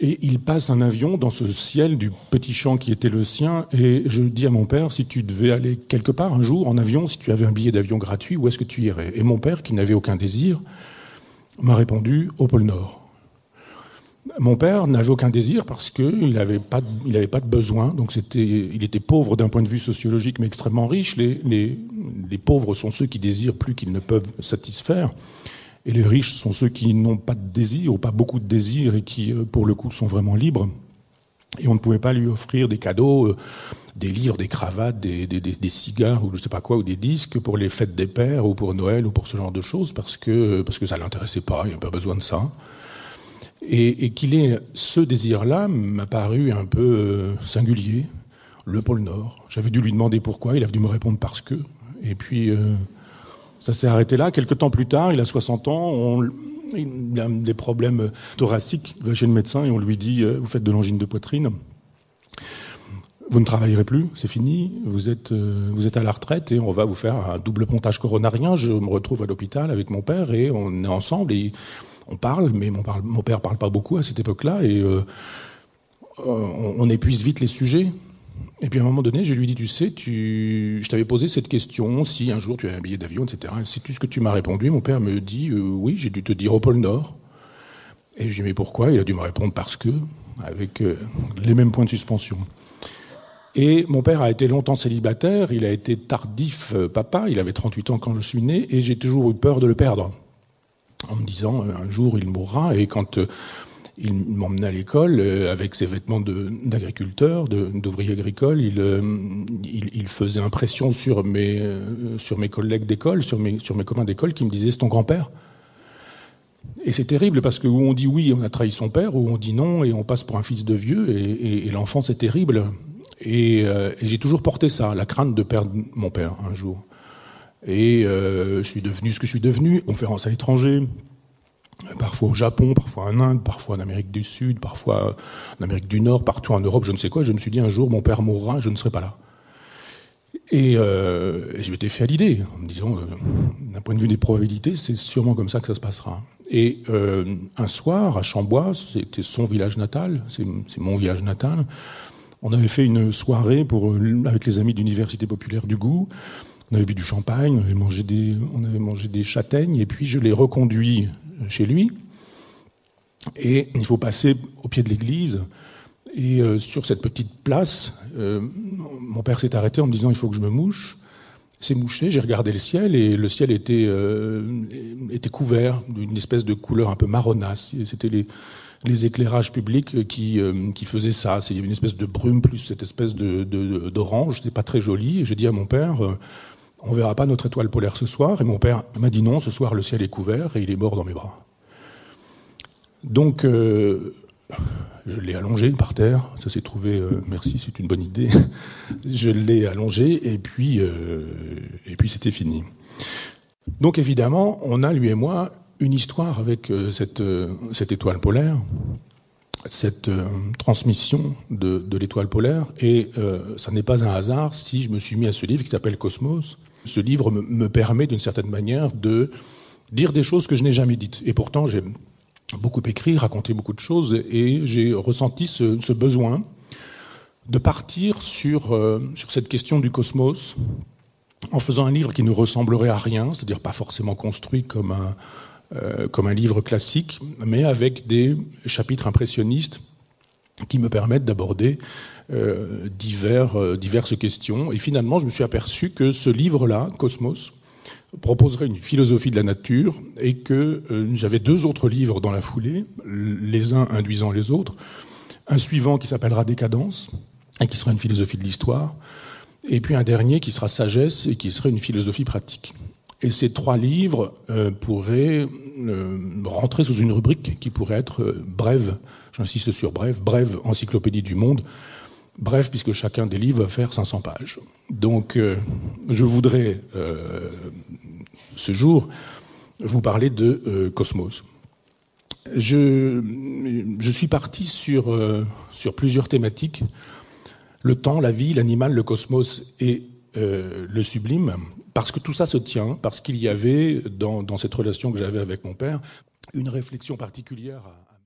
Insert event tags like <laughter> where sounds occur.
Et il passe un avion dans ce ciel du petit champ qui était le sien. Et je dis à mon père, si tu devais aller quelque part un jour en avion, si tu avais un billet d'avion gratuit, où est-ce que tu irais? Et mon père, qui n'avait aucun désir, m'a répondu au pôle Nord. Mon père n'avait aucun désir parce qu'il n'avait pas, pas de besoin. Donc il était pauvre d'un point de vue sociologique, mais extrêmement riche. Les pauvres sont ceux qui désirent plus qu'ils ne peuvent satisfaire. Et les riches sont ceux qui n'ont pas de désir, ou pas beaucoup de désir, et qui, euh, pour le coup, sont vraiment libres. Et on ne pouvait pas lui offrir des cadeaux, euh, des livres, des cravates, des, cigares, ou je sais pas quoi, ou des disques pour les fêtes des pères, ou pour Noël, ou pour ce genre de choses, parce que, parce que ça l'intéressait pas, il n'y pas besoin de ça. Et, qu'il ait ce désir-là m'a paru un peu euh, singulier. Le pôle Nord. J'avais dû lui demander pourquoi, il a dû me répondre parce que. Et puis, ça s'est arrêté là. Quelques temps plus tard, il a 60 ans, on, il a des problèmes thoraciques. Il va chez le médecin et on lui dit euh, Vous faites de l'angine de poitrine. Vous ne travaillerez plus, c'est fini. Vous êtes, euh, vous êtes à la retraite et on va vous faire un double pontage coronarien. Je me retrouve à l'hôpital avec mon père et on est ensemble et on parle, mais mon, mon père parle pas beaucoup à cette époque-là et euh, on épuise vite les sujets. Et puis à un moment donné, je lui dis, tu sais, je t'avais posé cette question, si un jour tu avais un billet d'avion, etc. Tout ce que tu m'as répondu. Mon père me dit, euh, oui, j'ai dû te dire au pôle Nord. Et je lui dis, mais pourquoi? Il a dû me répondre parce que, avec euh, les mêmes points de suspension. Et mon père a été longtemps célibataire, il a été tardif euh, papa, il avait 38 ans quand je suis né, et j'ai toujours eu peur de le perdre. En me disant, un jour il mourra, et quand il m'emmenait à l'école euh, avec ses vêtements d'agriculteur, d'ouvrier agricole. Euh, il, il, faisait impression sur mes, euh, sur mes collègues d'école, sur mes, sur mes copains d'école qui me disaient c'est ton grand-père. Et c'est terrible parce que où on dit oui, on a trahi son père, ou on dit non et on passe pour un fils de vieux. Et, et, l'enfant c'est terrible. Et, et j'ai toujours porté ça, la crainte de perdre mon père un jour. Et je suis devenu ce que je suis devenu, conférence à l'étranger, parfois au Japon, parfois en Inde, parfois en Amérique du Sud, parfois en Amérique du Nord, partout en Europe, je ne sais quoi. Je me suis dit un jour, mon père mourra, je ne serai pas là. Et, euh, je m'étais fait à l'idée, en me disant, euh, d'un point de vue des probabilités, c'est sûrement comme ça que ça se passera. Et euh, un soir, à Chambois, c'était son village natal, c'est mon village natal, on avait fait une soirée avec les amis d'Université populaire du goût. On avait bu du champagne, on avait mangé des châtaignes, et puis je l'ai reconduit chez lui. Et il faut passer au pied de l'église. Et euh, sur cette petite place, euh, mon père s'est arrêté en me disant il faut que je me mouche. C'est mouché, j'ai regardé le ciel et le ciel était, euh, était couvert d'une espèce de couleur un peu marronasse. C'était les, éclairages publics qui, qui faisaient ça. Avait une espèce de brume plus cette espèce de, d'orange. C'était pas très joli. Et je dis à mon père, on verra pas notre étoile polaire ce soir. Et mon père m'a dit non, ce soir le ciel est couvert et il est mort dans mes bras. Donc, euh, je l'ai allongé par terre. Ça s'est trouvé, euh, merci, c'est une bonne idée. <laughs> je l'ai allongé et puis, euh, et puis c'était fini. Donc évidemment, on a lui et moi une histoire avec cette, cette étoile polaire, cette transmission de, de l'étoile polaire, et ça n'est pas un hasard si je me suis mis à ce livre qui s'appelle Cosmos, ce livre me, permet d'une certaine manière de dire des choses que je n'ai jamais dites. Et pourtant, j'ai beaucoup écrit, raconté beaucoup de choses, et j'ai ressenti ce, besoin de partir sur, euh, sur cette question du cosmos en faisant un livre qui ne ressemblerait à rien, c'est-à-dire pas forcément construit comme un, euh, comme un livre classique, mais avec des chapitres impressionnistes qui me permettent d'aborder euh, divers, euh, diverses questions. Et finalement, je me suis aperçu que ce livre-là, Cosmos, proposerait une philosophie de la nature et que euh, j'avais deux autres livres dans la foulée, les uns induisant les autres. Un suivant qui s'appellera Décadence et qui sera une philosophie de l'histoire. Et puis un dernier qui sera Sagesse et qui serait une philosophie pratique. Et ces trois livres euh, pourraient euh, rentrer sous une rubrique qui pourrait être euh, brève, j'insiste sur brève, brève encyclopédie du monde, bref, puisque chacun des livres va faire 500 pages. Donc je voudrais ce jour vous parler de Cosmos. Je, je, suis parti sur, sur plusieurs thématiques. Le temps, la vie, l'animal, le cosmos et euh, le sublime, parce que tout ça se tient, parce qu'il y avait dans, dans cette relation que j'avais avec mon père une réflexion particulière à,